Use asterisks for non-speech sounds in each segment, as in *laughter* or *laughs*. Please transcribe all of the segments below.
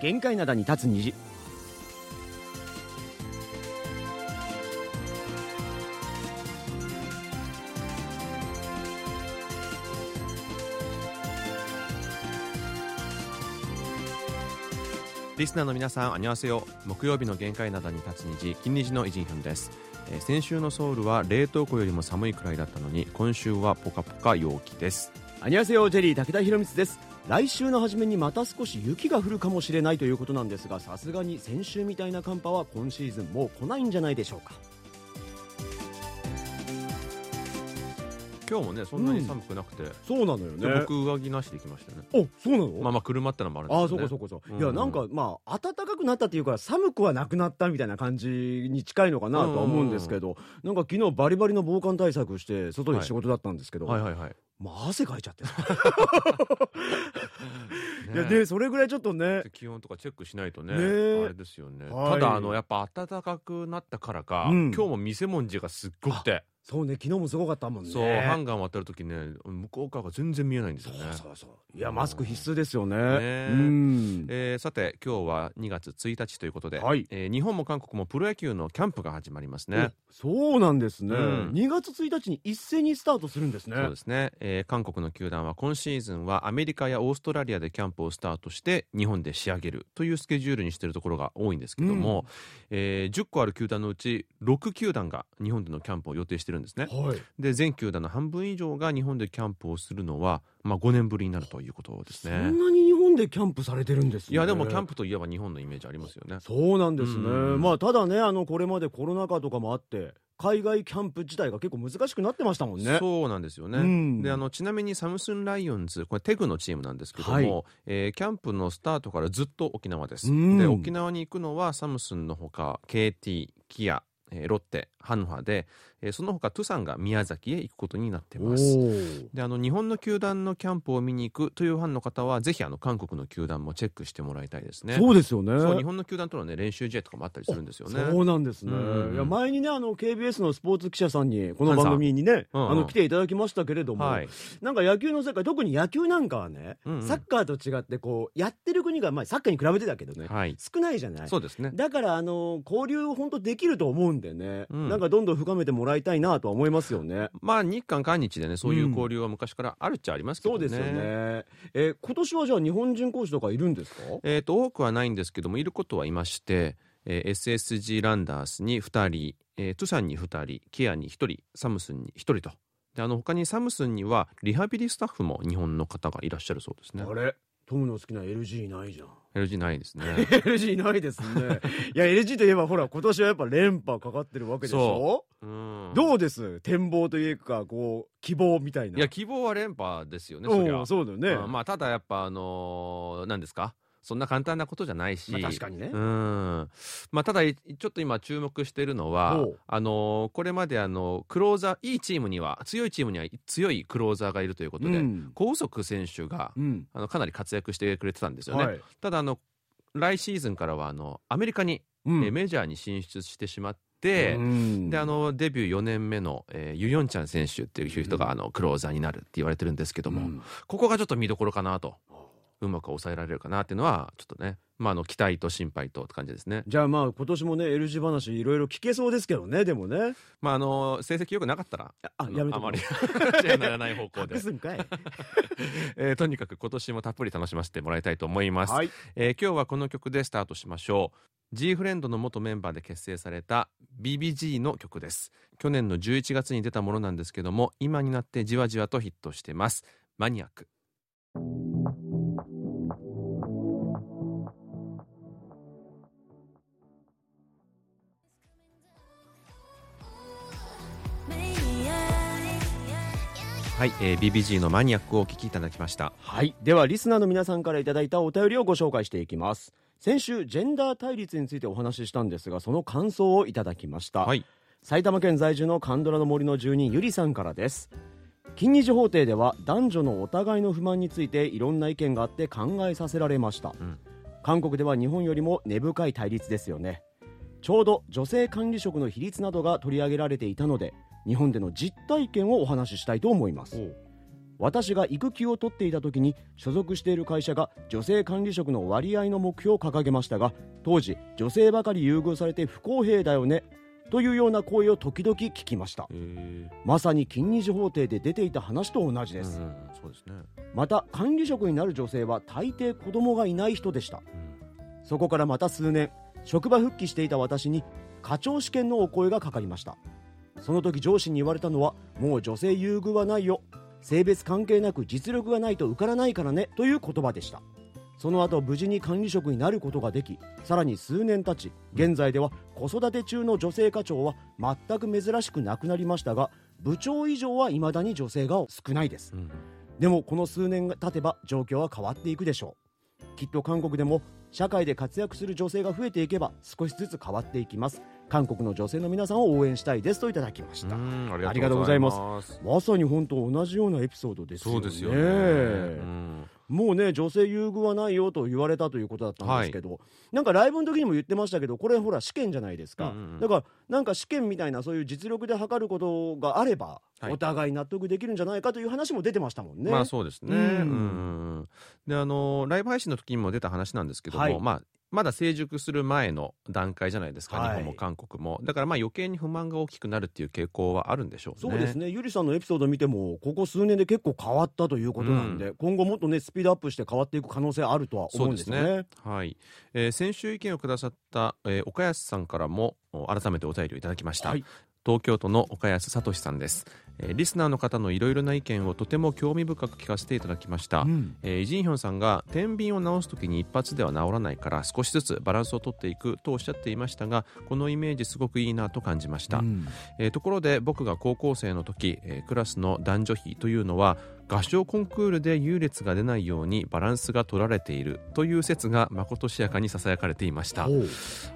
限界灘に立つ虹リスナーの皆さん、あにわせよ。木曜日の限界灘に立つ虹、金虹のイジンヒョンです、えー先週のソウルは冷凍庫よりも寒いくらいだったのに、今週はポカポカ陽気です。アニュアセヨジェリー武田博光です来週の初めにまた少し雪が降るかもしれないということなんですがさすがに先週みたいな寒波は今シーズンもう来ないんじゃないでしょうか。今日もね、そんなに寒くなくて、そうなのよで僕上着なしで来ましたね。おそうなの？まあまあ車ってのもあるんですああ。そうかそうかそう、うんいやなんかまあ暖かくなったっていうから寒くはなくなったみたいな感じに近いのかなとは思うんですけど、なんか昨日バリバリの防寒対策して外で仕事だったんですけど、はいはいはい。まあ汗かいちゃってさ *laughs* *laughs* いやね。でそれぐらいちょっとね。気温とかチェックしないとね、あれですよね。はい。ただ、あの、やっぱ暖かくなったからか、うん。今日も店文字がすっごくて、そうね昨日もすごかったもんね。そう、ハンガー渡るときね、向こう側が全然見えないんですよね。そうそうそう。いやマスク必須ですよね。ね。うん。えーさて今日は2月1日ということで、はい。えー日本も韓国もプロ野球のキャンプが始まりますね。おそうなんですね、うん。2月1日に一斉にスタートするんですね。そうですね、えー韓国の球団は今シーズンはアメリカやオーストラリアでキャンプをスタートして日本で仕上げるというスケジュールにしているところが多いんですけども、えー10個ある球団のうち6球団が日本でのキャンプを予定してるんですね。はい。で全球団の半分以上が日本でキャンプをするのは、まあ、5年ぶりになるということですそねん。なに日本でキャンプされてるんですね。いやでもキャンプといえば日本のイメージありますよね。そうなんですね、うん。まあただねあのこれまでコロナ禍とかもあって海外キャンプ自体が結構難しくなってましたもんね。そうなんですよね、うん。であのちなみにサムスンライオンズこれテグのチームなんですけども、はい。えーキャンプのスタートからずっと沖縄です、うん。で沖縄に行くのはサムスンのほか KT キア、えーロッテハンファで、えーその他トゥサンが宮崎へ行くことになっておます。ー。であの日本の球団のキャンプを見に行くというファンの方はぜひあの韓国の球団もチェックしてもらいたいですね。そうですよね。そう日本の球団との、ね、練習試合とかもあったりするんですよね。そうなんですね、うん。うんうんいや前にねあの KBS のスポーツ記者さんにこの番組にね、うん。うんあの来ていただきましたけれども、はい。なんか野球の世界特に野球なんかはね、うんうん。サッカーと違ってこうやってる国が、まあ、サッカーに比べてだけどね、はい。少ないじゃない。そうですね。だからあの交流本当できると思うんでね、うん。なんかどんどん深めてもらいたいなとは思いますよね。まあ日韓韓日でねそういう交流は昔からあるっちゃありますけどね、そうですよね。えー今年はじゃあ日本人講師とかいるんですか？えー、と多くはないんですけどもいることはいまして、えー SSG ランダースに2人、えートゥサンに2人ケアに1人サムスンに1人とであの他にサムスンにはリハビリスタッフも日本の方がいらっしゃるそうですねあれ？トムの好きな LG いないじゃん。LG ないですね LG いないですね。*laughs* いや LG といえばほら今年はやっぱ連覇かかってるわけでしょ？うんどうです？展望というかこう希望みたいな。いや希望は連覇ですよねそりゃうんそうだよね。うんまあただやっぱあのー何ですか？そんな簡単なことじゃないし、まあ確かにね。うん。まあ、ただいちょっと今注目しているのはあのーこれまであのクローザーいいチームには強いチームには強いクローザーがいるということで、うん。高速選手がうん。あのかなり活躍してくれてたんですよね、はい。ただあの来シーズンからはあのアメリカに、うん。えメジャーに進出してしまって、うん。であのデビュー4年目の、えーユ・ヨンチャン選手っていう人が、うん。あのクローザーになるって言われてるんですけども、うん。ここがちょっと見どころかなとうまく抑えられるかなっていうのはちょっとね、まあ、あの期待と心配とって感じですね。じゃあまあ今年もね LG 話いろいろ聞けそうですけどねでもね。まあ、あの成績良くなかったらあやめあまり *laughs* じゃならない方向で隠、すんかい。*laughs* えーとにかく今年もたっぷり楽しませてもらいたいと思います、はい。えー今日はこの曲でスタートしましょう G フレンドの元メンバーで結成された BBG の曲です去年の11月に出たものなんですけども今になってじわじわとヒットしてますマニアックはい、えー BBG のマニアックをお聴きいただきましたはい。では、リスナーの皆さんからいただいたお便りをご紹介していきます。先週、ジェンダー対立についてお話ししたんですが、その感想をいただきました。はい埼玉県在住のカンドラの森の住人ゆりさんからです金日法廷では男女のお互いの不満についていろんな意見があって考えさせられました、ん韓国では日本よりも根深い対立ですよねちょうど女性管理職の比率などが取り上げられていたので日本での実体験をお話ししたいと思います。私が育休を取っていた時に所属している会社が女性管理職の割合の目標を掲げましたが当時女性ばかり優遇されて不公平だよねというような声を時々聞きました。まさに金日法廷で出ていた話と同じです、そうですね、また管理職になる女性は大抵子供がいない人でした。うん。そこからまた数年職場復帰していた私に課長試験のお声がかかりましたその時上司に言われたのはもう女性優遇はないよ。性別関係なく実力がないと受からないからねという言葉でした。その後無事に管理職になることができさらに数年経ち現在では子育て中の女性課長は全く珍しくなくなりましたが部長以上は未だに女性が少ないです。うん。でもこの数年が経てば状況は変わっていくでしょう。きっと韓国でも社会で活躍する女性が増えていけば少しずつ変わっていきます韓国の女性の皆さんを応援したいですといただきました、うんありがとうございます。す。まさに本当同じようなエピソードですよね。そうですよね、うん。もうね女性優遇はないよと言われたということだったんですけど、なんかライブの時にも言ってましたけどこれほら試験じゃないですか、うんうんうん。だからなんか試験みたいなそういう実力で測ることがあれば、はいお互い納得できるんじゃないかという話も出てましたもんね。まあそうですね。うん。うんうんうん。であのライブ配信の時にも出た話なんですけども、はい。まあまだ成熟する前の段階じゃないですか、はい。日本も韓国も。だからまあ余計に不満が大きくなるっていう傾向はあるんでしょうね。そうですね。ゆりさんのエピソード見てもここ数年で結構変わったということなんで、今後もっとねスピードアップして変わっていく可能性あるとは思うんですよね。はい、えー先週意見をくださった、えー岡安さんからもお改めてお便りをいただきました、はい東京都の岡安聡さんです、えーリスナーの方のいろいろな意見をとても興味深く聞かせていただきました、うん。えーイ・ジンヒョンさんが天秤を直す時に一発では治らないから少しずつバランスをとっていくとおっしゃっていましたがこのイメージすごくいいなと感じました、うん。えーところで僕が高校生の時、えークラスの男女比というのは合唱コンクールで優劣が出ないようにバランスが取られているという説がまことしやかにささやかれていました。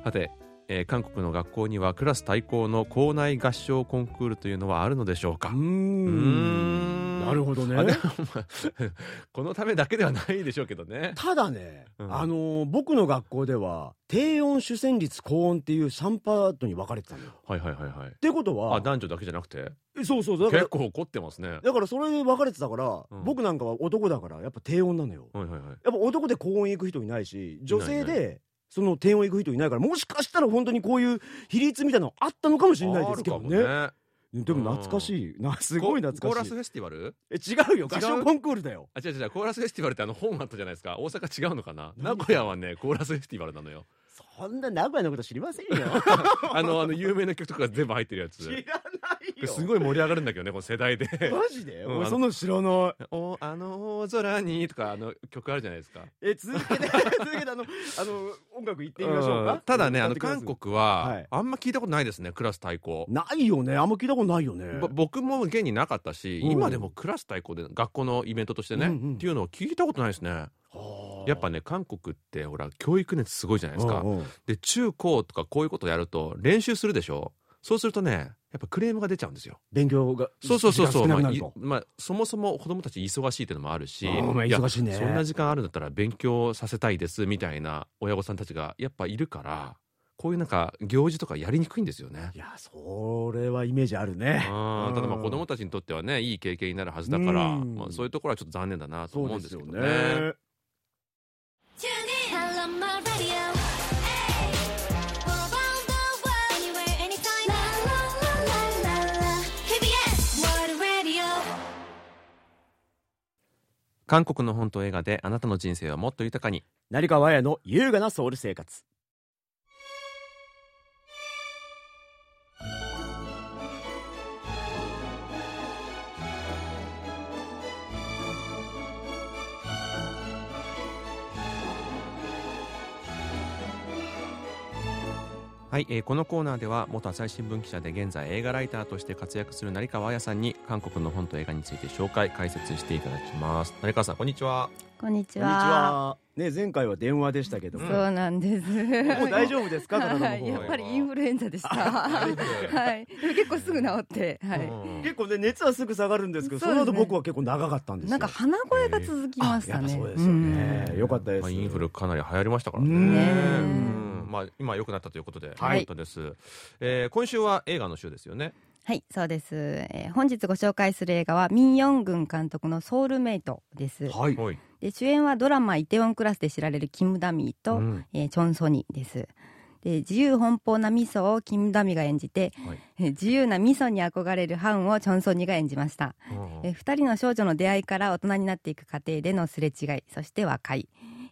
さて、えー韓国の学校にはクラス対抗の校内合唱コンクールというのはあるのでしょうか？うん。ん。なるほどね。*laughs* このためだけではないでしょうけどね。ただね、うん。あのー僕の学校では低音主旋律高音っていう3パートに分かれてたのよ。はいはいはいはい。ってことあは男女だけじゃなくて？そうそうそうだから結構怒ってますね。はいだからそれで分かれてたから、うん。僕なんかは男だからやっぱ低音なのよ。はいはいやっぱ男で高音行く人いないし女性でその低音行く人いないからもしかしたら本当にこういう比率みたいなのあったのかもしれないですけどね。でも懐かしい。なすごい懐かしい。ココーラスフェスティバル？え違うよ。合唱コンクールだよ。あ違う違う。コーラスフェスティバルってあの本あったじゃないですか。大阪違うのかな？名何古屋はねコーラスフェスティバルなのよ。そんな名古屋のこと知りませんよ。*laughs* あのあの有名な曲とか全部入ってるやつ。*laughs* 知らすごい盛り上がるんだけどねこの世代で。マジで、うん俺その知らない。おあの大空にとかあの曲あるじゃないですか。え続けて *laughs* 続けてあのあの音楽行ってみましょうか？うんただねあの韓国は、はい。あんま聞いたことないですねクラス対抗。ないよね。あんま聞いたことないよね。ぼ僕も現になかったし、うん。今でもクラス対抗で学校のイベントとしてね、うんうん。っていうのを聞いたことないですね。はあ。やっぱね韓国ってほら教育熱すごいじゃないですか、うんうん。で中高とかこういうことやると練習するでしょ。そうするとねやっぱクレームが出ちゃうんですよ。勉強がそうそうそうそう、まあまあ、そもそも子供たち忙しいっていうのもあるし、まあ忙しいね。そんな時間あるんだったら勉強させたいですみたいな親御さんたちがやっぱいるからこういうなんか行事とかやりにくいんですよね。い。やそれはイメージあるね。うん。ただまあうん子供たちにとってはねいい経験になるはずだから、うん。まあ、そういうところはちょっと残念だなと思うんでよですすけどね。韓国の本と映画であなたの人生をもっと豊かに。成川綾の優雅なソウル生活。はい、えーこのコーナーでは元朝日新聞記者で現在映画ライターとして活躍する成川彩さんに韓国の本と映画について紹介解説していただきます。成川さんこんにちは。こんにちこんにちは。はね前回は電話でしたけども、*laughs* そうなんです。もう大丈夫ですか？ははい、やっぱりインフルエンザでした。はい、結構すぐ治って、はい。うん。結構ね熱はすぐ下がるんですけどその後僕は結構長かったんですよ。なんか鼻声が続きましたね。やっぱそうですよね、うん。よかったです、まあ、インフルかなり流行りましたからね。うんねうんまあ、今良くなったということで、はい。です、えー今週は映画の週ですよね。はい、そうです。えー本日ご紹介する映画はミン・ヨングン監督のソウルメイトです。はい。はい。で主演はドラマイテウォンクラスで知られるキム・ダミーと、うん。えーチョン・ソニです。で自由奔放なミソをキム・ダミが演じて、はい。えー自由なミソに憧れるハンをチョン・ソニが演じました。えー二人の少女の出会いから大人になっていく過程でのすれ違いそして和解、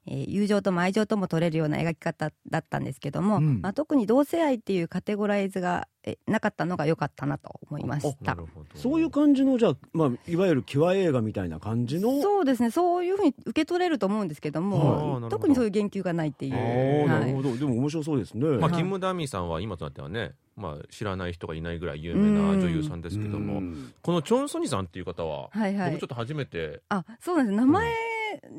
えー友情とも愛情とも取れるような描き方だったんですけども、うん。まあ、特に同性愛っていうカテゴライズがえなかったのが良かったなと思いました。なるほど。そういう感じのじゃあ、まあ、いわゆるキュア映画みたいな感じの？そうですねそういうふうに受け取れると思うんですけども特にそういう言及がないっていあう、ーなはい。るほど。でも面白そうですね、まあ、はい。キム・ダミーさんは今となってはね、まあ、知らない人がいないぐらい有名な女優さんですけども、うん。このチョン・ソニさんっていう方は、はいはい。僕ちょっと初めて、あそうなんです。名前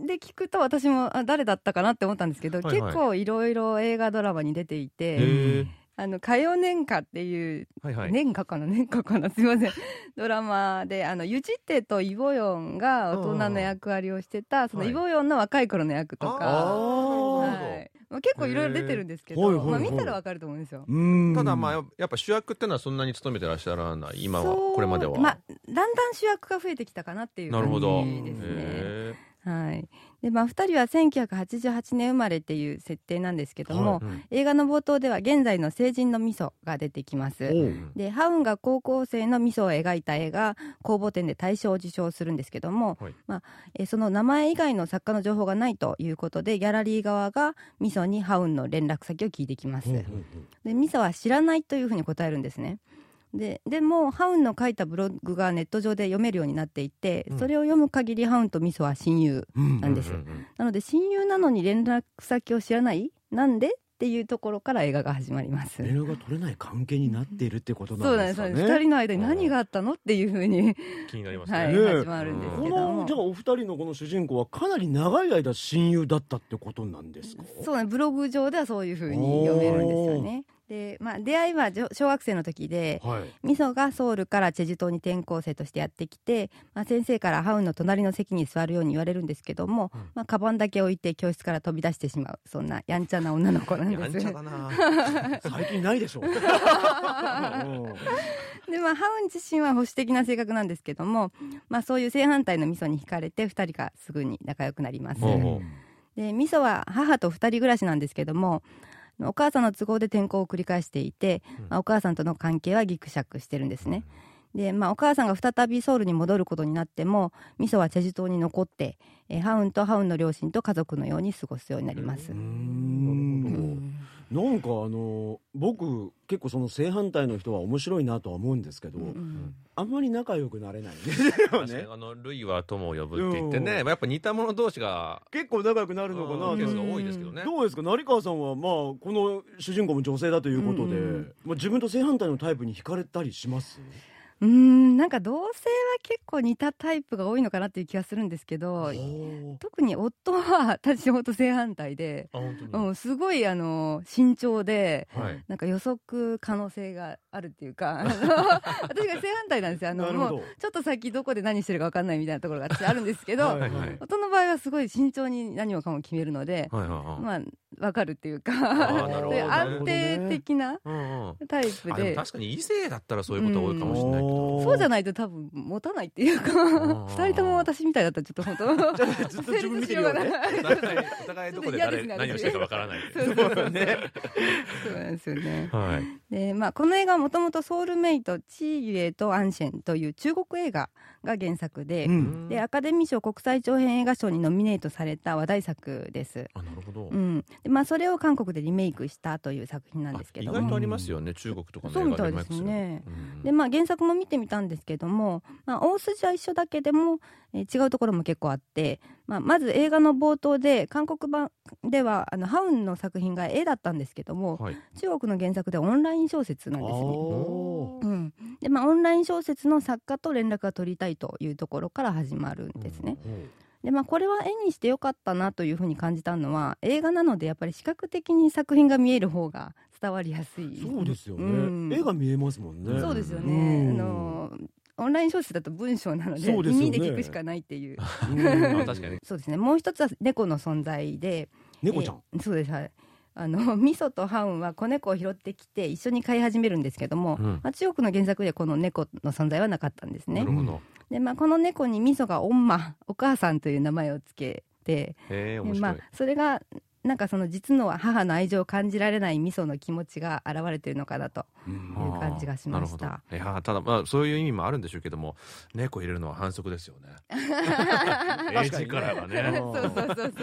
で聞くと私もあ誰だったかなって思ったんですけど、はいはい。結構いろいろ映画ドラマに出ていへてー「あの歌謡年歌」っていうはいはい、年歌かな年歌かなすいません。*laughs* ドラマであのユジテとイボヨンが大人の役割をしてたそのはいイボヨンの若い頃の役とあか、あはい。まあ、結構いろいろ出てるんですけど、まあ、見たらわかると思うんですよ。うん。ただまあやっぱ主役ってのはそんなに務めてらっしゃらない今は。これまでは、まあ、だんだん主役が増えてきたかなっていうなるほど、感じですね。へはい。で、まあ、二人は1988年生まれっていう設定なんですけども、ーうん。映画の冒頭では現在の成人のミソが出てきます。おう。うんでハウンが高校生のミソを描いた映画公募展で大賞を受賞するんですけども、はい。まあ、えーその名前以外の作家の情報がないということでギャラリー側がミソにハウンの連絡先を聞いてきます、うんうん。でミソは知らないというふうに答えるんですねででもハウンの書いたブログがネット上で読めるようになっていて、うん。それを読む限りハウンとミソは親友うん。なんです、うんうんなので親友なのに連絡先を知らないなんでっていうところから映画が始まります。連絡が取れない関係になっているってことそうなですかね。なんんですそうなんです二人の間に何があったのっていうふうに気になりますね、はい、始まるんですこけども。のじゃあお二人のこの主人公はかなり長い間親友だったってことなんですか？そうねブログ上ではそういうふうに読めるんですよねで、まあ、出会いは小学生の時ではい。ミソがソウルからチェジュ島に転校生としてやってきて、まあ、先生からハウンの隣の席に座るように言われるんですけども、うん。まあ、カバンだけ置いて教室から飛び出してしまうそんなやんちゃな女の子なんやんですちゃだな。*laughs* 最近ないでしょ。*laughs* で、まあ、ハウン自身は保守的な性格なんですけども、まあ、そういう正反対のミソに惹かれて2人がすぐに仲良くなります。でミソは母と2人暮らしなんですけどもお母さんの都合で転校を繰り返していて、うん。まあ、お母さんとの関係はギクシャクしてるんですね。で、まあ、お母さんが再びソウルに戻ることになってもミソはチェジュ島に残ってえーハウンとハウンの両親と家族のように過ごすようになります。なんかあの僕結構その正反対の人は面白いなとは思うんですけど、うんあんまり仲良くなれないんですよ確かにねあのルイは友を呼ぶって言ってね、やっぱ似た者同士が結構仲良くなるのかなケースが多いですけどね。どうですか？成川さんはまあこの主人公も女性だということで、うんうん。まあ、自分と正反対のタイプに惹かれたりします？うーんなんか同性は結構似たタイプが多いのかなっていう気がするんですけど特に夫は私ほんと正反対で、うん、すごいあの慎重ではい。なんか予測可能性があるっていうか *laughs* 私が正反対なんですよ。あのもうちょっと先どこで何してるか分かんないみたいなところが私あるんですけど、はいはい。はい夫の場合はすごい慎重に何もかも決めるので、はいはいはい。まあ分かるっていうか *laughs* 安定的なタイプで。あでも確かに異性だったらそういうこと多いかもしれないけど、そうじゃないと多分持たないっていうか。ー。二人とも私みたいだったらちょっと本当。じゃあずっと自分見てるよね。*laughs* お互いどこで誰何をしてるかわからない。ね。そうなんですよね。はい。でまあこの映画はもともとソウルメイトチーユエとアンシェンという中国映画が原作で、うん。でアカデミー賞国際長編映画賞にノミネートされた話題作です。あなるほど、うん。でまあ、それを韓国でリメイクしたという作品なんですけども。あ意外とありますよね中国とかのそうみたいですね。うん。で、まあ、原作も見てみたんですけども、まあ、大筋は一緒だけでも、えー違うところも結構あって、まあ、まず映画の冒頭で韓国版ではあのハウンの作品が絵だったんですけどもはい。中国の原作ではオンライン小説なんですね。うん。でまあ、オンライン小説の作家と連絡が取りたいというところから始まるんですね。でまあ、これは絵にしてよかったなというふうに感じたのは映画なのでやっぱり視覚的に作品が見える方が伝わりやすい。そうですよね、うん。絵が見えますもんね。そうですよね、うんあのオンライン小説だと文章なのでね。耳で聞くしかないっていう。*laughs* *laughs* 確かに。そうですね。もう一つは猫の存在で猫ちゃん、えーそうです。はい。あの味噌とハウンは子猫を拾ってきて一緒に飼い始めるんですけども、うん。まあ、中国の原作ではこの猫の存在はなかったんですね。なる。ほど。で、まあ、この猫に味噌がおんまお母さんという名前をつけてへえ面でまあそれがなんかその実の母の愛情を感じられない味噌の気持ちが現れているのかなとうんいう感じがしました。なるほど。いやただまあそういう意味もあるんでしょうけども猫入れるのは反則ですよね。*laughs* 英字からはね。うんそうそうそう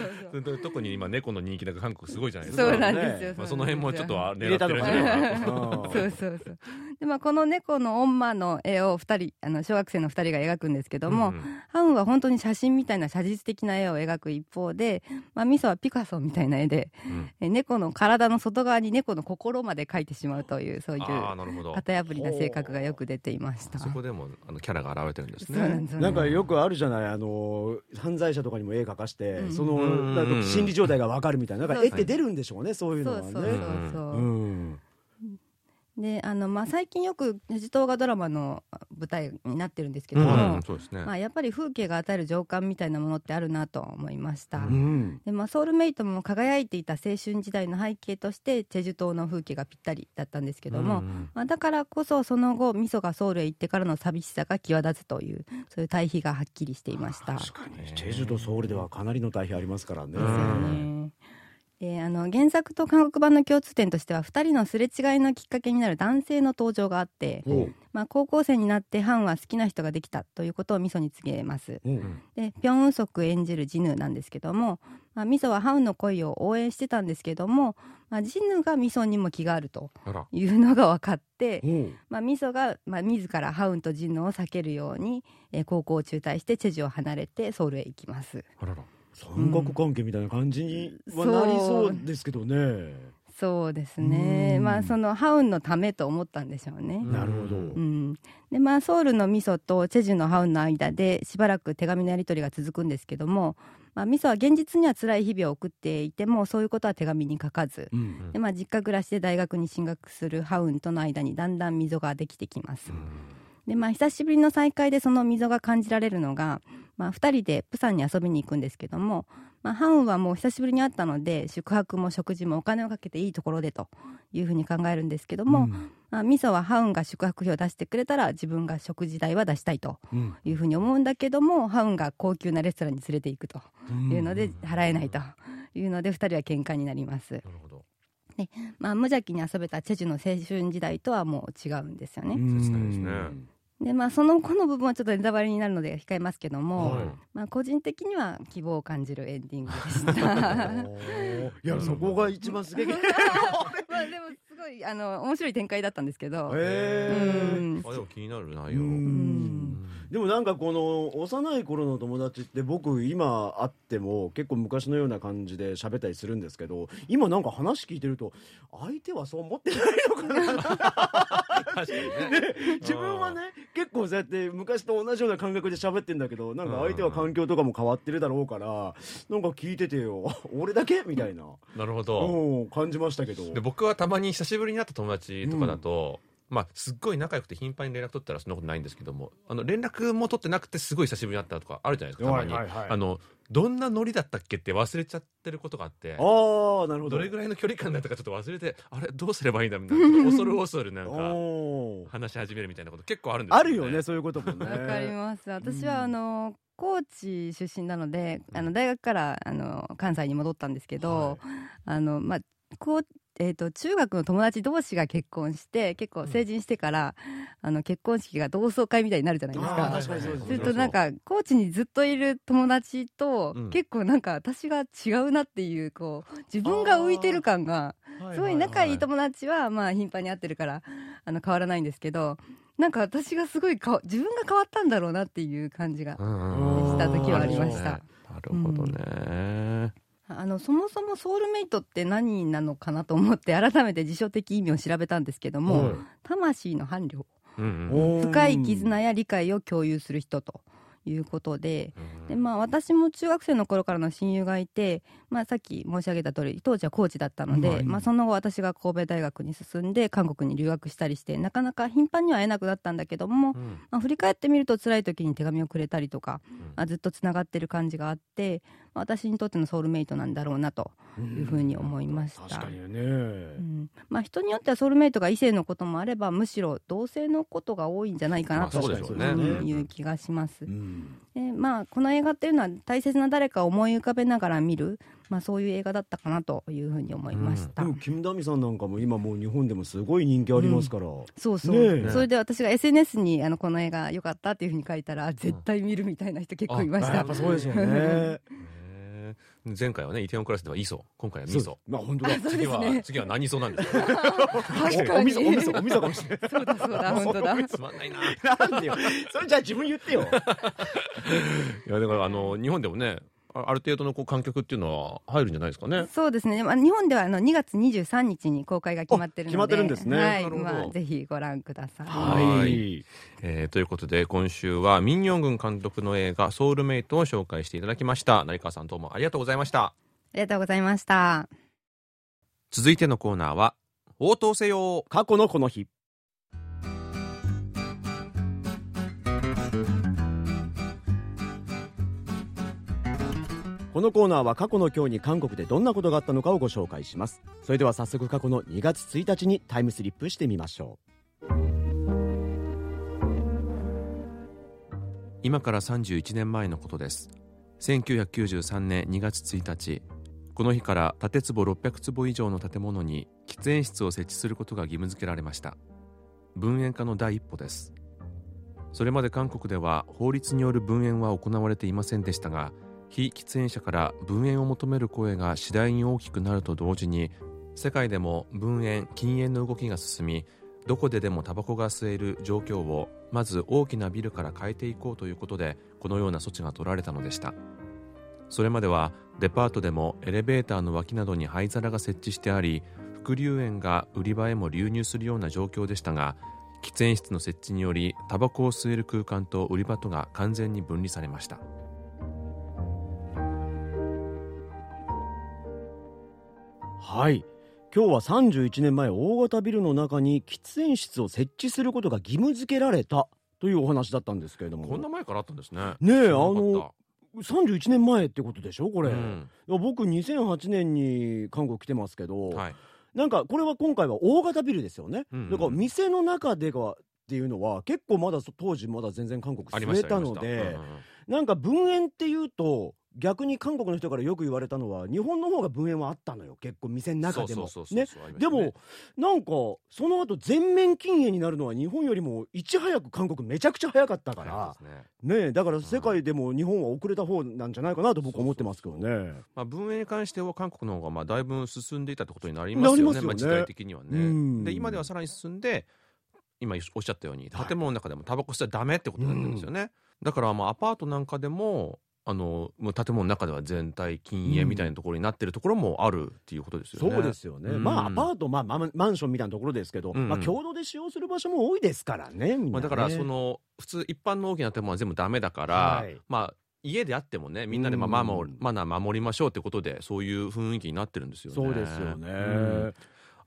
そう。特に今猫の人気なんか韓国すごいじゃないですか。そうなんですよ、まあ、その辺もちょっとはあ狙ってるんじゃないかな *laughs* そうそうそうで、まあ、この猫のオンマの絵を二人あの小学生の2人が描くんですけども、うんうん。ハウンは本当に写真みたいな写実的な絵を描く一方で、まあ、ミソはピカソみたいな絵でうん。え猫の体の外側に猫の心まで描いてしまうというそういうああなるほど。型破りな性格がよく出ていました。そこでもあのキャラが現れてるんですそうなんねです。よねなんかよくあるじゃないあの犯罪者とかにも絵描かして、うん。その心理状態がわかるみたいななんか絵って出るんでしょうねそういうのはね。そうそうそうそう、うんであの、まあ、最近よくデジ動画ドラマの舞台になってるんですけどうも、んそうですね。まあ、やっぱり風景が与える情感みたいなものってあるなと思いました、うん。でまあ、ソウルメイトも輝いていた青春時代の背景としてチェジュ島の風景がぴったりだったんですけども、うんまあ、だからこそその後ミソがソウルへ行ってからの寂しさが際立つというそういう対比がはっきりしていました。確かに。チェジュとソウルではかなりの対比ありますからね、うんですよねであの原作と韓国版の共通点としては2人のすれ違いのきっかけになる男性の登場があって、まあ、高校生になってハンは好きな人ができたということをミソに告げます。でピョン・ウンソク演じるジヌなんですけども、まあ、ミソはハウンの恋を応援してたんですけども、まあ、ジヌがミソにも気があるというのが分かって、まあ、ミソが、まあ、自らハウンとジヌを避けるように、えー高校を中退してチェジュを離れてソウルへ行きます。あらら三角関係みたいな感じにはなりそうですけどね、そうですね。うん。まあそのハウンのためと思ったんでしょうね、なるほど、うん、でまあソウルのミソとチェジュのハウンの間でしばらく手紙のやり取りが続くんですけども、まあ、ミソは現実には辛い日々を送っていてもそういうことは手紙に書かず。うん。で、まあ、実家暮らしで大学に進学するハウンとの間にだんだん溝ができてきます。でまあ、久しぶりの再会でその溝が感じられるのが、まあ、2人でプサンに遊びに行くんですけども、まあ、ハウンはもう久しぶりに会ったので宿泊も食事もお金をかけていいところでというふうに考えるんですけども、うん。まあ、ミソはハウンが宿泊費を出してくれたら自分が食事代は出したいとうんいうふうに思うんだけどもハウンが高級なレストランに連れて行くというので払えないというので2人は喧嘩になります、なるほど。まあ、無邪気に遊べたチェジュの青春時代とはもう違うんですよね、切ないですねでまあその後の部分はちょっとネタバレになるので控えますけども、はい。まあ、個人的には希望を感じるエンディングでした。*laughs* いやそこが一番すげえ。ま *laughs* あでもすごいあの面白い展開だったんですけど、へー。うん。あでも気になる内う容ん。でもなんかこの幼い頃の友達って僕今会っても結構昔のような感じで喋ったりするんですけど今なんか話聞いてると相手はそう思ってないのかな確かにね。自分はね結構そうやって昔と同じような感覚で喋ってんだけどなんか相手は環境とかも変わってるだろうからなんか聞いててよ *laughs* 俺だけ？みたいな、なるほど。うん、感じましたけど。で僕はたまに久しぶりに会った友達とかだと、まあ、すっごい仲良くて頻繁に連絡取ったらそんなことないんですけどもあの連絡も取ってなくてすごい久しぶりに会ったとかあるじゃないですかたまに、はいはい。はいあのどんなノリだったっけって忘れちゃってることがあってああなるほど。どれぐらいの距離感だったかちょっと忘れてあれどうすればいいんだみたいな恐る恐るなんか話し始めるみたいなこと結構あるんですあるよねそういうこともね。わかります。私はうんあの高知出身なのであの大学からあの関西に戻ったんですけど、あのまあこうえー、と中学の友達同士が結婚して結構成人してから、あの結婚式が同窓会みたいになるじゃないですか。確かすするとなんか高知にずっといる友達と、うん。結構なんか私が違うなっていうこう自分が浮いてる感がすごい仲いい友達はまあ頻繁に会ってるからあの変わらないんですけどなんか私がすごいかわ自分が変わったんだろうなっていう感じがうんした時はありました。なるほどね、あのそもそもソウルメイトって何なのかなと思って改めて辞書的意味を調べたんですけども、はい。魂の伴侶。うんうん。深い絆や理解を共有する人ということでうん。で、まあ、私も中学生の頃からの親友がいて、まあ、さっき申し上げた通り当時は高知だったので、はい。まあ、その後私が神戸大学に進んで韓国に留学したりしてなかなか頻繁には会えなくなったんだけども、うん。まあ、振り返ってみると辛い時に手紙をくれたりとか、うん。あずっとつながってる感じがあって、私にとってのソウルメイトなんだろうなというふうに思いました。確かにね、うん。まあ、人によってはソウルメイトが異性のこともあればむしろ同性のことが多いんじゃないかなという気がします。うん。でまあ、この映画っていうのは大切な誰かを思い浮かべながら見る、まあ、そういう映画だったかなというふうに思いました。でもキム・ダミさんなんかも今もう日本でもすごい人気ありますから、そうそう、ねえ。それで私が SNS にあのこの映画良かったっていうふうに書いたら絶対見るみたいな人結構いました。やっぱそうですよね *laughs* 前回はねイテウォンクラスではイソ今回はミソまあ本当だ。次は、次は何ソなんですか確かに。お味噌お味噌お味噌かもしれない。そうだそうだ本当だ。つまんないな。*laughs* なんでよ。それじゃあ自分言ってよ。*laughs* いやだからあの日本でもねあある程度のこう観客っていうのは入るんじゃないですかね。そうですね、まあ、日本ではあの2月23日に公開が決まってるので。あ決まってるんですね。はい。まあ、ぜひご覧ください。はい。えーということで今週はミン・ヨングン監督の映画「ソウルメイト」を紹介していただきました。成川さんどうもありがとうございました。ありがとうございました。続いてのコーナーは「応答せよ過去のこの日このコーナーは過去の今日に韓国でどんなことがあったのかをご紹介します。それでは早速過去の2月1日にタイムスリップしてみましょう。今から31年前のことです。1993年2月1日。この日から建坪600坪以上の建物に喫煙室を設置することが義務付けられました。分煙化の第一歩です。それまで韓国では法律による分煙は行われていませんでしたが非喫煙者から分煙を求める声が次第に大きくなると同時に世界でも分煙禁煙の動きが進みどこででもタバコが吸える状況をまず大きなビルから変えていこうということでこのような措置が取られたのでした。それまではデパートでもエレベーターの脇などに灰皿が設置してあり副流煙が売り場へも流入するような状況でしたが喫煙室の設置によりタバコを吸える空間と売り場とが完全に分離されました。はい。今日は31年前大型ビルの中に喫煙室を設置することが義務付けられたというお話だったんですけれども。こんな前からあったんですね。ねえあの31年前ってことでしょ？これ、いうん。や僕2008年に韓国来てますけど、はい。なんかこれは今回は大型ビルですよね、うんうんだから店の中でがっていうのは結構まだそ当時まだ全然韓国ありま吸えした。のでうんうんうん。なんか分煙っていうと逆に韓国の人からよく言われたのは日本の方が分煙はあったのよ。結構店の中でも。ね？でもなんかその後全面禁煙になるのは日本よりもいち早く韓国めちゃくちゃ早かったから、ね。ねえだから世界でも日本は遅れた方なんじゃないかなと僕は思ってますけどね。まあ、文営に関しては韓国の方がまあだいぶ進んでいたってことになりますよねね。まあ、時代的にはね。うん。で今ではさらに進んで今おっしゃったように建物の中でもタバコ吸っちゃダメってことになってるんですよね、だからまあアパートなんかでもあのもう建物の中では全体禁煙みたいなところになってるところもあるっていうことですよね、そうですよね、うん。まあアパート、まあ、マンションみたいなところですけど、うんうん。まあ、共同で使用する場所も多いですからねね、まあ、だからその普通一般の大きな建物は全部ダメだから、はい。まあ家であってもねみんなでまあうん。マナーマナー守りましょうってことでそういう雰囲気になってるんですよね。そうですよね、うん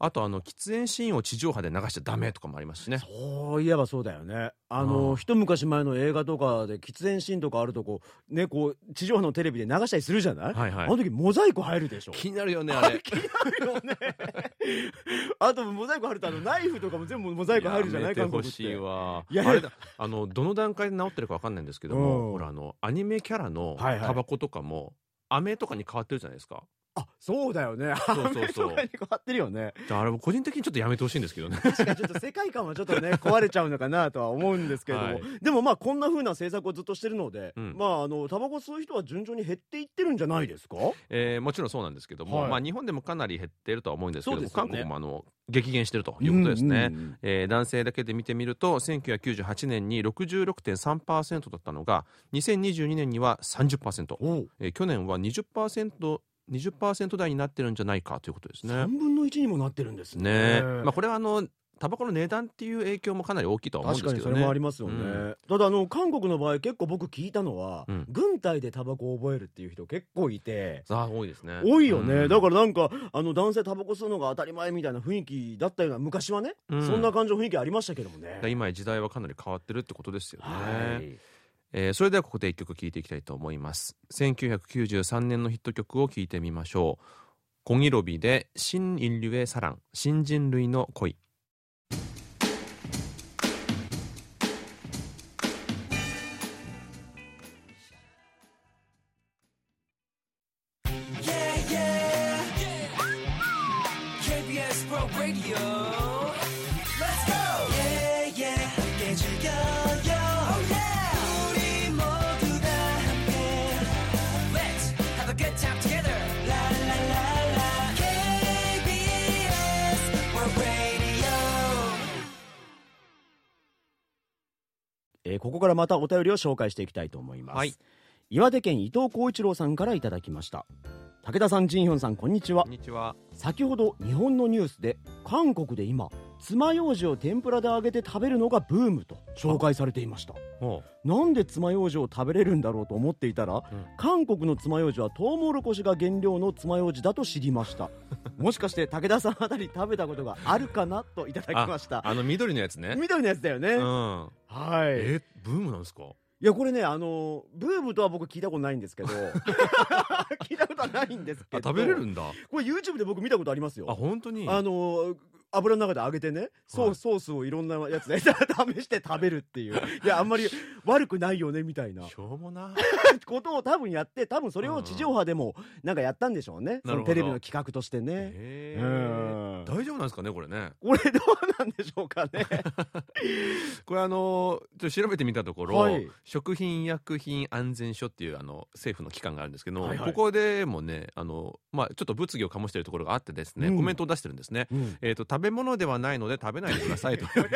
あとあの喫煙シーンを地上波で流しちゃダメとかもありますしね。そういえばそうだよね。あの、うん。一昔前の映画とかで喫煙シーンとかあるとこうねこう地上波のテレビで流したりするじゃない、はいはい。あの時モザイク入るでしょ。気になるよねあれ。気になるよね。*laughs* あとモザイク入るとあのナイフとかも全部モザイク入るじゃない？やめて韓国って。ほしいわ。いやあれだ。あのどの段階で治ってるかわかんないんですけども、うん。ほらあのアニメキャラのはいはい。タバコとかも。飴とかに変わってるじゃないですか。あそうだよね。そうそうそう。に変わってるよね。じゃああれ個人的にちょっとやめてほしいんですけどね。確かにちょっと世界観はちょっとね *laughs* 壊れちゃうのかなとは思うんですけれども、はい。でもまあこんな風な政策をずっとしてるので、うん。まああのタバコ吸う人は順調に減っていってるんじゃないですか？えーもちろんそうなんですけども、はい。まあ日本でもかなり減ってるとは思うんですけども、ね。韓国もあの激減してるということですね。うんうんうんえー男性だけで見てみると1998年に66.3%だったのが2022年には30%、おう。えー去年は 20%, 20%台になってるんじゃないかということですね。3。分の1にもなってるんですね。ね。まあ、これはあのタバコの値段っていう影響もかなり大きいとは思うんですけどね。確かにそれもありますよね、うん。ただあの韓国の場合結構僕聞いたのは、うん。軍隊でタバコを覚えるっていう人結構いて。あ多いですね。多いよね、うん。だからなんかあの男性タバコ吸うのが当たり前みたいな雰囲気だったような昔はね、うん。そんな感じの雰囲気ありましたけどもね。今時代はかなり変わってるってことですよね。はいえーそれではここで一曲聴いていきたいと思います1993年のヒット曲を聴いてみましょうコギロビで新인류의サラン新人類の恋 Yeah, yeah. KBS World Radio. えーここからまたお便りを紹介していきたいと思います、はい。岩手県伊藤浩一郎さんからいただきました。武田さんジンヒョンさんこんにちは。こんにちは。先ほど日本のニュースで韓国で今爪楊枝を天ぷらで揚げて食べるのがブームと紹介されていました。ほなんで爪楊枝を食べれるんだろうと思っていたら、うん。韓国の爪楊枝はトウモロコシが原料の爪楊枝だと知りました。もしかして武田さんあたり食べたことがあるかなといただきました。あの緑のやつね。緑のやつだよね、うんはい。えブームなんですか？いやこれねあのブームとは僕聞いたことないんですけど。*laughs* 聞いたことはないんですけあど食べれるんだ。これ YouTube で僕見たことありますよ。あ本当に？あの油の中で揚げてねソー,、はいソースをいろんなやつで *laughs* 試して食べるっていう。いやあんまり *laughs* 悪くないよねみたいな。しょうもな *laughs* ことを多分やって多分それを地上波でもなんかやったんでしょうね、そのテレビの企画としてね、へうん。ー大丈夫なんですかねこれね。これどうなんでしょうかね。これあのちょっと調べてみたところ、はい。食品医薬品安全所っていうあの政府の機関があるんですけど、はいはい。ここでもねあの、まあ、ちょっと物議を醸しているところがあってですね、うん。コメントを出してるんですね、うん。えー、と食べ物ではないので食べないでくださいと *laughs* そう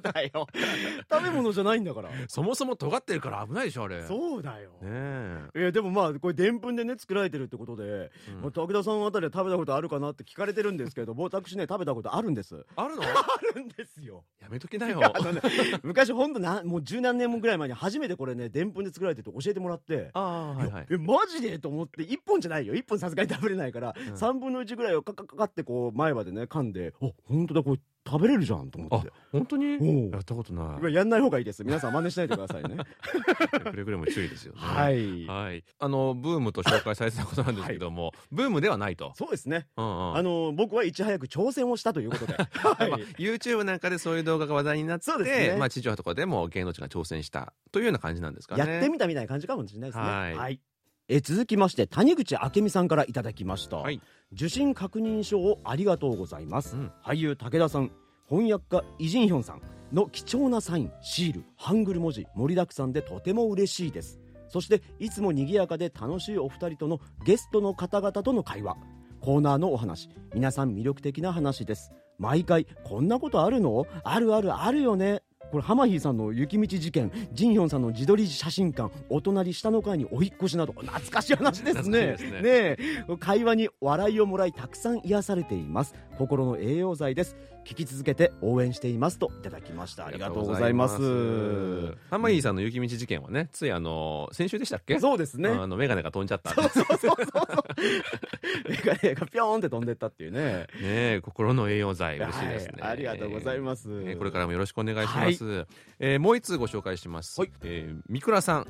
だよ。*laughs* 食べ物じゃないんだから。そもそも尖ってるから。危ないでしょあれねそうだよ。え、いやでもまあこれでんぷんでね作られてるってことで、うん。まあ武田さんあたりは食べたことあるかなって聞かれてるんですけど私ね食べたことあるんです。あるの？あるんですよ。やめときなよ。ね昔ほんとなもう十何年もぐらい前に初めてこれねでんぷんで作られてて教えてもらって。ああはいはい。えマジで？と思って1本じゃないよ。1本さすがに食べれないから、ん。3分の1ぐらいをカカカカってこう前歯でね噛んであ本当だこれ食べれるじゃんと思あって。本当に？やったことない。やんない方がいいです。皆さん真似しないでくださいね。くれぐれも注意ですよねはい。はい、あのブームと紹介されてたことなんですけども、ブームではないと、そうですね。うんうん。あの僕はいち早く挑戦をしたということで、は *laughs* まあい、YouTube なんかでそういう動画が話題になって、そうですね。まあ、地上波とかでも芸能人が挑戦したというような感じなんですかね。やってみたみたいな感じかもしれないですね。はいえ続きまして谷口明美さんからいただきました、はい。受信確認書をありがとうございます、うん。俳優武田さん翻訳家イ・ジンヒョンさんの貴重なサインシールハングル文字盛りだくさんでとても嬉しいです。そしていつも賑やかで楽しいお二人とのゲストの方々との会話。コーナーのお話皆さん魅力的な話です。毎回こんなことあるの？あるあるあるよねこれハマヒーさんの雪道事件ジンヒョンさんの自撮り写真館お隣下の階にお引っ越しなど懐かしい話ですね。ね。ねえ。会話に笑いをもらいたくさん癒されています。心の栄養剤です聞き続けて応援していますといただきました。ありがとうございます。ハマさんの雪道事件はね、ついあの先週でしたっけ？そうですね。あのメガネが飛んじゃった。そうそうそうそう *laughs* メガネがピョーンって飛んでったっていうね。ねえ心の栄養剤嬉しいですね、はいありがとうございます、えーこれからもよろしくお願いします、えーもう一通ご紹介します、はい。えー三倉さん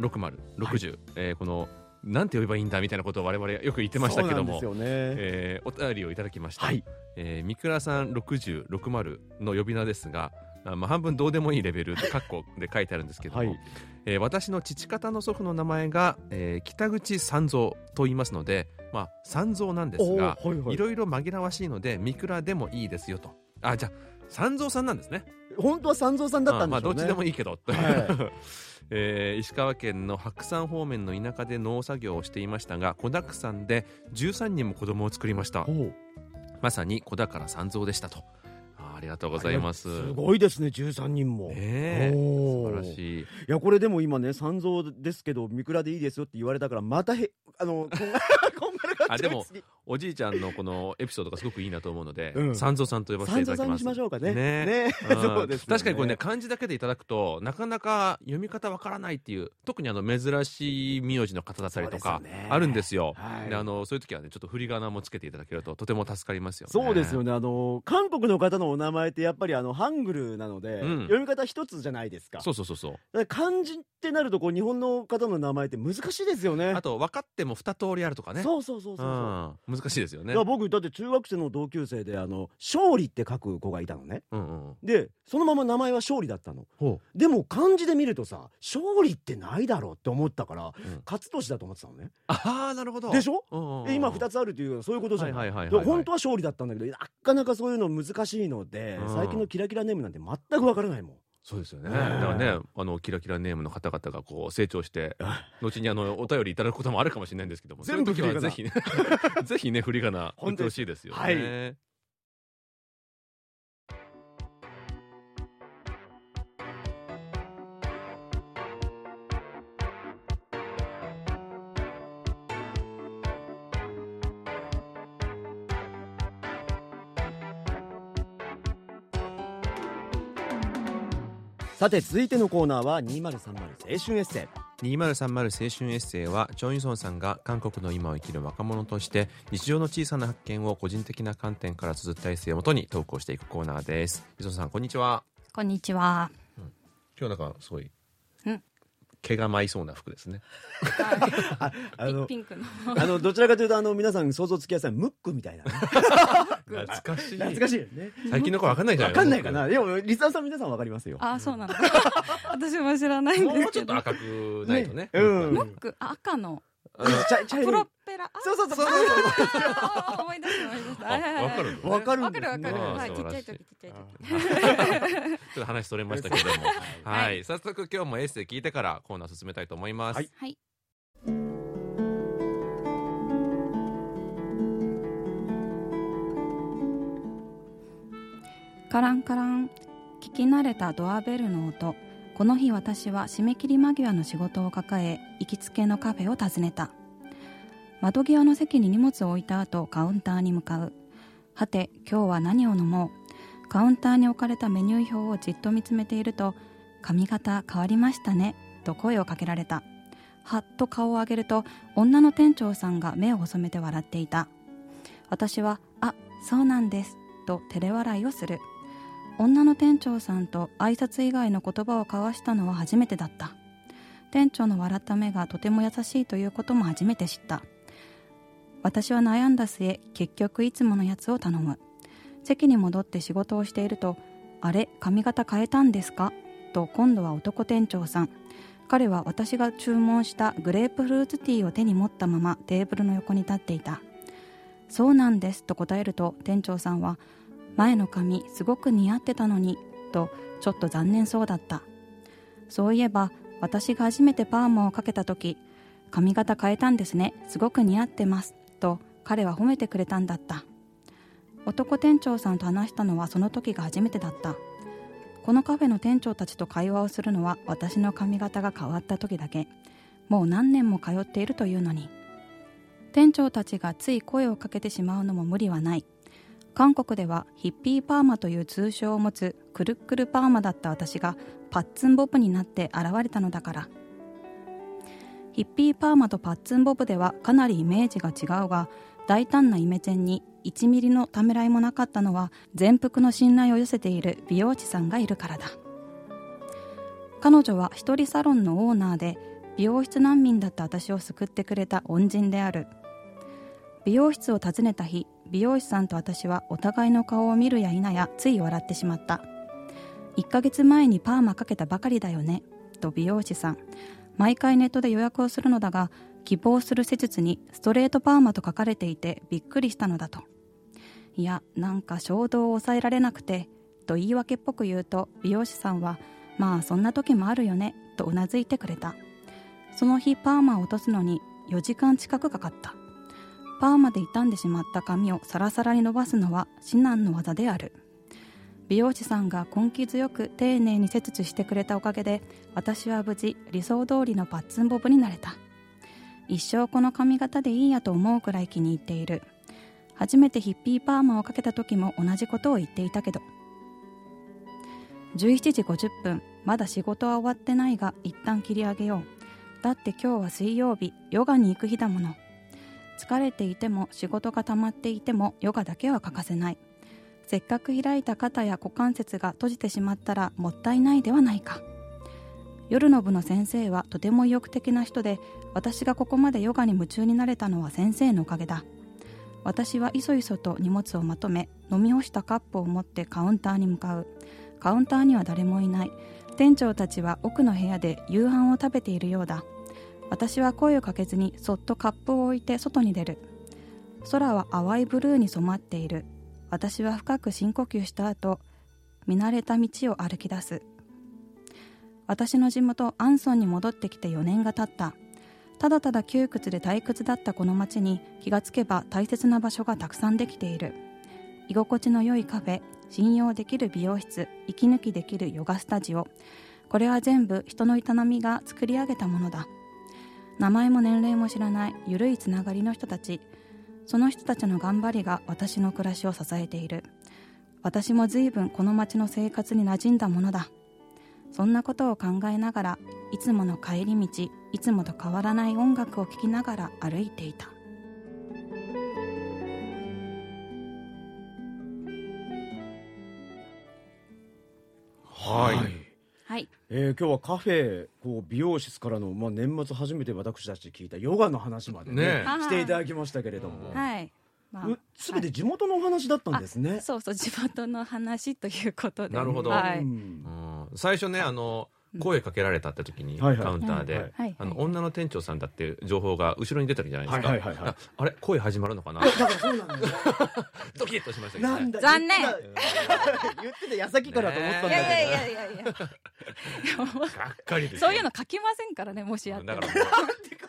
6060、えーこのなんて呼べばいいんだみたいなことを我々よく言ってましたけども。ね、えーお便りをいただきました、はい。えー三倉さん6060の呼び名ですがあまあ、半分どうでもいいレベルで括弧で書いてあるんですけども、はい。えー私の父方の祖父の名前が、えー北口三蔵と言いますので、まあ、三蔵なんですが、はいはい。いろいろ紛らわしいので三倉でもいいですよと。あじゃあ三蔵さんなんですね。本当は三蔵さんだったんでしょうね。あまあ、どっちでもいいけど、はい *laughs* えー石川県の白山方面の田舎で農作業をしていましたが子だくさんで13人も子供を作りました。まさに子宝三蔵でしたとあありがとうございます。すごいですね13人も、ね素晴らしい。いやこれでも今ね三蔵ですけど三倉でいいですよって言われたからまたへあのこんが *laughs* こんがらがあでも次おじいちゃんのこのエピソードがすごくいいなと思うので、うん。三蔵さんと呼ばせてい三蔵さんにただきますしましょうかね。ねねうん。*laughs* そうですよ確かにこれね漢字だけでいただくとなかなか読み方わからないっていう特にあの珍しい名字の方だったりとかあるんですよ。はい。であのそういう時はねちょっと振り仮名もつけていただけるととても助かりますよね。そうですよね。あの韓国の方のお名前ってやっぱりあのハングルなので、うん。読み方一つじゃないですか。そうそうそうそう。だから漢字ってなるとこう日本の方の名前って難しいですよね。あと分かっても二通りあるとかね。そうそうそうそうそう、う。ん、難しいですよね。いや僕だって中学生の同級生であの勝利って書く子がいたのね。うんうん。でそのまま名前は勝利だったの。ほでも漢字で見るとさ勝利ってないだろうって思ったから、うん。勝利だと思ってたのね。ああなるほど。でしょ？うんうんうん。で今2つあるっていうそういうことじゃない？はいはいはいはいはい。で本当は勝利だったんだけどなかなかそういうの難しいので、うん。最近のキラキラネームなんて全くわからないもん。そうですよね。だからね、あのキラキラネームの方々がこう成長して、後にあのお便りいただくこともあるかもしれないんですけども、全部はぜひね、ぜひね振り仮名本当です。ほしいですよね。はいさて続いてのコーナーは2030青春エッセイ2030青春エッセイはチョン・ユソンさんが韓国の今を生きる若者として日常の小さな発見を個人的な観点から綴ったエッセイをもとに投稿していくコーナーです。ユソンさんこんにちは。こんにちは。今日なんかすごいん毛が舞いそうな服ですね。*laughs* あの *laughs* ピンクの。あのどちらかというとあの皆さん想像つきやすいムックみたいなね *laughs* 懐かしい。懐かしいよね。最近の子わかんないじゃないわかんないかな。でもリスナーさん皆さんわかりますよ。あ、そうなんだ。*laughs* 私も知らないんもですけど。うちょっと赤くないとね。うん。ムック、あ赤の。プロペラ？あ？そうそうそう。あ思い出した思い出した。わかるの？わかるかるわかる。ちっちゃい時、ちっちゃい時。ちょっと話それましたけども、*laughs* はい、早速今日もエッセイ聞いてからコーナー進めたいと思います。はいカランカラン聞き慣れたドアベルの音。この日私は締め切り間際の仕事を抱え行きつけのカフェを訪ねた。窓際の席に荷物を置いた後カウンターに向かう。はて今日は何を飲もう？カウンターに置かれたメニュー表をじっと見つめていると髪型変わりましたねと声をかけられた。はっと顔を上げると女の店長さんが目を細めて笑っていた。私は「あそうなんです」と照れ笑いをする。女の店長さんと挨拶以外の言葉を交わしたのは初めてだった。店長の笑った目がとても優しいということも初めて知った。私は悩んだ末結局いつものやつを頼む。席に戻って仕事をしていると「あれ髪型変えたんですか?」と今度は男店長さん。彼は私が注文したグレープフルーツティーを手に持ったままテーブルの横に立っていた。そうなんですと答えると店長さんは前の髪すごく似合ってたのにとちょっと残念そうだった。そういえば私が初めてパーマをかけた時髪型変えたんですね。すごく似合ってます。と彼は褒めてくれたんだった。男店長さんと話したのはその時が初めてだった。このカフェの店長たちと会話をするのは私の髪型が変わった時だけ。もう何年も通っているというのに。店長たちがつい声をかけてしまうのも無理はない。韓国ではヒッピーパーマという通称を持つくるっくるパーマだった私がパッツンボブになって現れたのだから。ヒッピーパーマとパッツンボブではかなりイメージが違うが大胆なイメチェンに1ミリのためらいもなかったのは全幅の信頼を寄せている美容師さんがいるからだ。彼女は一人サロンのオーナーで美容室難民だった私を救ってくれた恩人である。美容室を訪ねた日美容師さんと私はお互いの顔を見るや否やつい笑ってしまった。1ヶ月前にパーマかけたばかりだよねと美容師さん。毎回ネットで予約をするのだが希望する施術にストレートパーマと書かれていてびっくりしたのだと。いやなんか衝動を抑えられなくてと言い訳っぽく言うと美容師さんはまあそんな時もあるよねとうなずいてくれた。その日パーマを落とすのに4時間近くかかった。パーマで傷んでしまった髪をサラサラに伸ばすのは至難の技である。美容師さんが根気強く丁寧に施術してくれたおかげで私は無事理想通りのパッツンボブになれた。一生この髪型でいいやと思うくらい気に入っている。初めてヒッピーパーマをかけた時も同じことを言っていたけど。17時50分まだ仕事は終わってないが一旦切り上げよう。だって今日は水曜日ヨガに行く日だもの。疲れていても仕事が溜まっていてもヨガだけは欠かせない。せっかく開いた肩や股関節が閉じてしまったらもったいないではないか。夜の部の先生はとても意欲的な人で私がここまでヨガに夢中になれたのは先生のおかげだ。私はいそいそと荷物をまとめ飲み干したカップを持ってカウンターに向かう。カウンターには誰もいない。店長たちは奥の部屋で夕飯を食べているようだ。私は声をかけずにそっとカップを置いて外に出る。空は淡いブルーに染まっている。私は深く深呼吸した後見慣れた道を歩き出す。私の地元アンソンに戻ってきて4年が経った。ただただ窮屈で退屈だったこの町に気がつけば大切な場所がたくさんできている。居心地の良いカフェ信用できる美容室息抜きできるヨガスタジオ。これは全部人の営みが作り上げたものだ。名前も年齢も知らない緩いつながりの人たち。その人たちの頑張りが私の暮らしを支えている。私も随分この町の生活に馴染んだものだ。そんなことを考えながらいつもの帰り道いつもと変わらない音楽を聴きながら歩いていた。はい。はいえー今日はカフェこう美容室からの、まあ、年末初めて私たち聞いたヨガの話までねねえ。していただきましたけれども、はい、まあう全て地元のお話だったんですね。そうそう地元の話ということで。なるほど。はい、最初ねあの声かけられたって時にカウンターで、あの女の店長さんだっていう情報が後ろに出てるじゃないですか、はいはいはいはい。ああれ声始まるのかな？ドキッとしましたけど残念。言ってた矢先からと思ったんだけど。いやいやいやいやいや。*laughs* そういうの書きませんからねもしやったらだか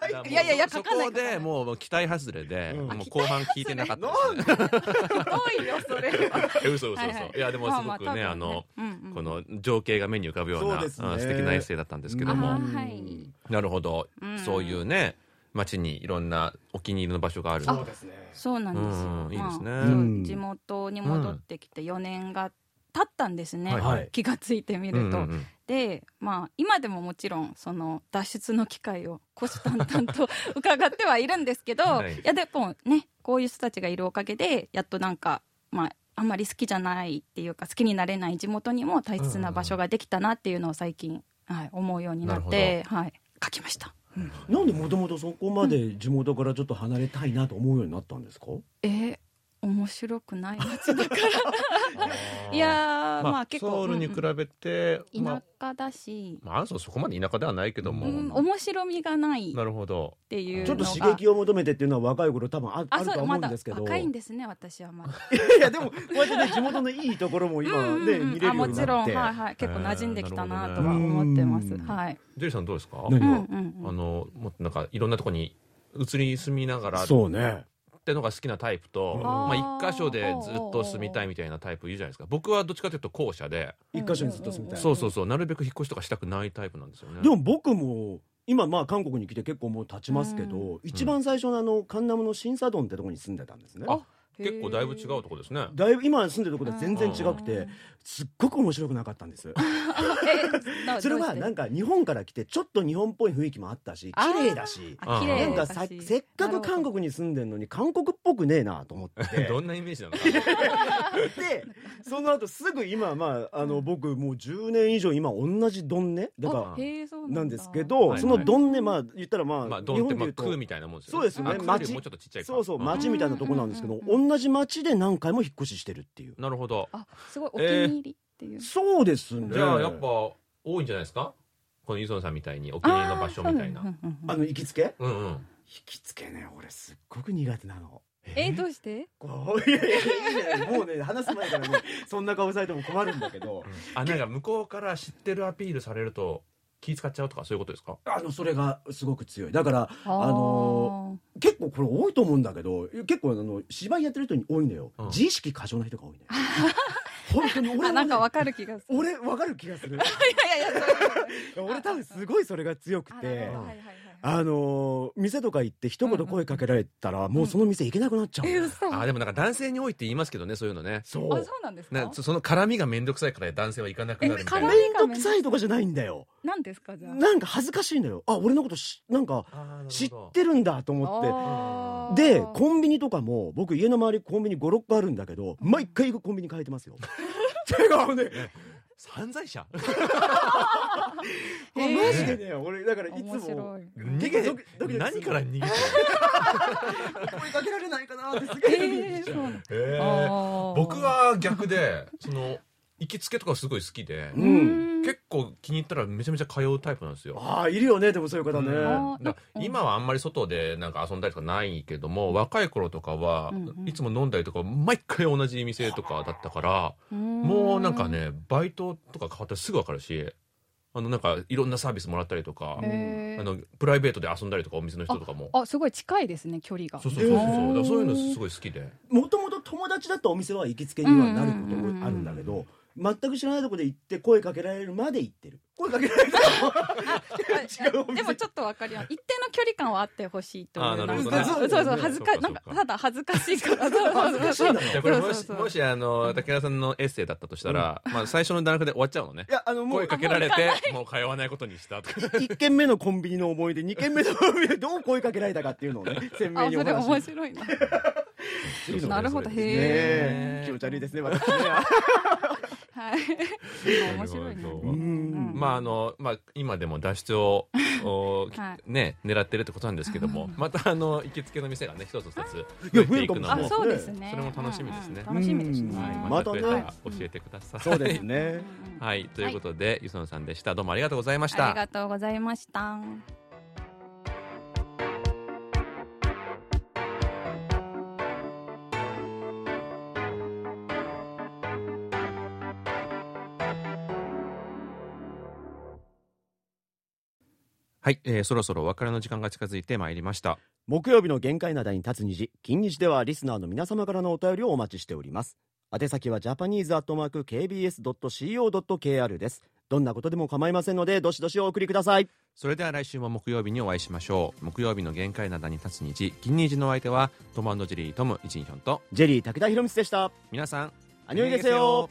らいやいやいやそ書かないそこでもう期待外れで、うん。もう後半聞いてなかった。多いよそれ *laughs* 嘘嘘嘘、はい。はいいやでもすごくね,、まあまあ多分ね。あの、うんうんこの情景が目に浮かぶようなそうですね。うん素敵なエッセイだったんですけどあも、ーはい。なるほど、うん。そういうね街にいろんなお気に入りの場所がある。そうですね。そうなんですよ、うんいいですね。まあ地元に戻ってきて4年が経ったんですね、はいはい。気がついてみると、うんうんうん。でまあ今でももちろんその脱出の機会を虎視眈々と *laughs* 伺ってはいるんですけど、はい。い、やでもねこういう人たちがいるおかげでやっとなんかまああんまり好きじゃないっていうか好きになれない地元にも大切な場所ができたなっていうのを最近、はい、思うようになって、はい、書きました。うんなんでもともとそこまで地元からちょっと離れたいなと思うようになったんですか？えー面白くない街だからいやー、まあ、まあ、結構ソウルに比べて、うんまあ。田舎だし、まあ、アンソンそこまで田舎ではないけども、うん、面白みがない。っなるほど。ていうちょっと刺激を求めてっていうのは若い頃多分ああるとは思そうまだうんですけど。若いんですね私はまだ。*laughs* いやでもこうやってね地元のいいところも今うんねうんうん。見れるようになって。あもちろんはいはい。結構馴染んできたなとは思ってます、うんはい、ジェリーさんどうですか？何うんがうんうん。あのもっとなんかいろんなとこに移り住みながら。っそうね。てのが好きなタイプと、あーまあ、一箇所でずっと住みたいみたいなタイプいるじゃないですか。僕はどっちかというと後者で、一箇所にずっと住みたい。そうそうそう。なるべく引っ越しとかしたくないタイプなんですよね。でも僕も今まあ韓国に来て結構もう経ちますけど、一番最初のあのカンナムのシンサドンってところに住んでたんですね。あ結構だいぶ違うとこですね。だいぶ今住んでるところ全然違くてすっごく面白くなかったんです。*laughs* *laughs* それはなんか日本から来てちょっと日本っぽい雰囲気もあったし綺麗だしなんかさせっかく韓国に住んでるのに韓国っぽくねえなと思って。ど。んなイメージなのか。*laughs* でその後すぐ今まああの僕もう10年以上今同じドンネ？だからだ。なんですけどはいそのドンネまあ言ったらまあまあ日本で言うと空みたいなもんですよそうですよね。町もうちょっとちっちゃいか。そうそううん。町みたいなとこなんですけど同じ町で何回も引っ越ししてるっていう。なるほど。あすごいお気に入りっていう、そうですね。じゃあやっぱ多いんじゃないですか？このユソンさんみたいにお気に入りの場所みたいな。あの行きつけ？うんうん。行きつけね俺すっごく苦手なの。えどうして？こういやいやいやいやもうね話す前からねそんな顔されても困るんだけど。あなんか向こうから知ってるアピールされると気使っちゃうとかそういうことですか？あのそれがすごく強い。だからああの結構これ多いと思うんだけど結構あの芝居やってる人に多いんだよ、うん。自意識過剰な人が多いね *laughs* 本当に俺は、ね、あなんかわかる気がする。俺わかる気がする。*laughs* いやいやいや *laughs* 俺多分すごいそれが強くて。はいはいはいあの店とか行って一言声かけられたら、もうその店行けなくなっちゃうの、え嘘。あでもなんか男性に多いって言いますけどねそういうのね。そう。あそうなんですか？ねそその絡みが面倒くさいから男性は行かなくなるみたいな。え絡みめんどくさいとかじゃないんだよ。何ですかじゃあなんか恥ずかしいんだよ。あ俺のことしなんか知ってるんだと思って。でコンビニとかも僕家の周りコンビニ56個あるんだけど毎回行くコンビニ変えてますよ。てかあのね犯罪者 *laughs* マジでね俺だからいつも逃げドキ何から逃げてる声かけられないかなってすげええあー僕は逆でその？行きつけとかすごい好きで、うん。結構気に入ったらめちゃめちゃ通うタイプなんですよ。ああいるよねでもそういう方ね、うん。あーだから今はあんまり外でなんか遊んだりとかないけども若い頃とかはいつも飲んだりとか毎回同じ店とかだったからもうなんかねバイトとか変わったらすぐ分かるしあのなんかいろんなサービスもらったりとかあのプライベートで遊んだりとかお店の人とかも。あすごい近いですね距離が。そうそうそうそう。だからそういうのすごい好きで。もともと友達だとお店は行きつけにはなることもあるんだけど、全く知らないとこで行って声かけられるまで行ってる。声かけられたら *laughs* 違うお店。でもちょっとわかります。一定の距離感はあってほしいというあーなるほどね。そうそう恥ずかなんかただ恥ずかしいから。*laughs* そうそうそう。そうじゃあこれもしもしあの武田さんのエッセイだったとしたら、まあ、最初の段階で終わっちゃうのね。いやあのもう声かけられてもう通わないことにしたとか。1軒目のコンビニの思い出2軒目のコンビニでどう声かけられたかっていうのをね鮮明にお話し面白いななるほど。へね。ええ気持ち悪いですね私ね。はい面白い。なまああのまあ、今でも脱出を、*laughs* おはい。ね、狙ってるってことなんですけども、またあの行きつけの店がね一つ二つ増えていくのもそうですね。それも楽しみですね。うんうん楽しみですね。うん。はい、ままたたね増えたら教えてください。そうですね。*laughs* はい、ということで、ゆそのさんでした。どうもありがとうございましありた。がとうございましたはい、えーそろそろお別れの時間が近づいてまいりました。木曜日の限界灘に立つ虹金日ではリスナーの皆様からのお便りをお待ちしております。宛先はジャパニーズアットマーク KBS.CO.KR です。どんなことでも構いませんのでどしどしお送りください。それでは来週も木曜日にお会いしましょう。木曜日の限界灘に立つ日、金日のお相手は、トムジェリートム、イチンヒョンと、ジェリー武田博光でした。皆さん、アニョイゲセよ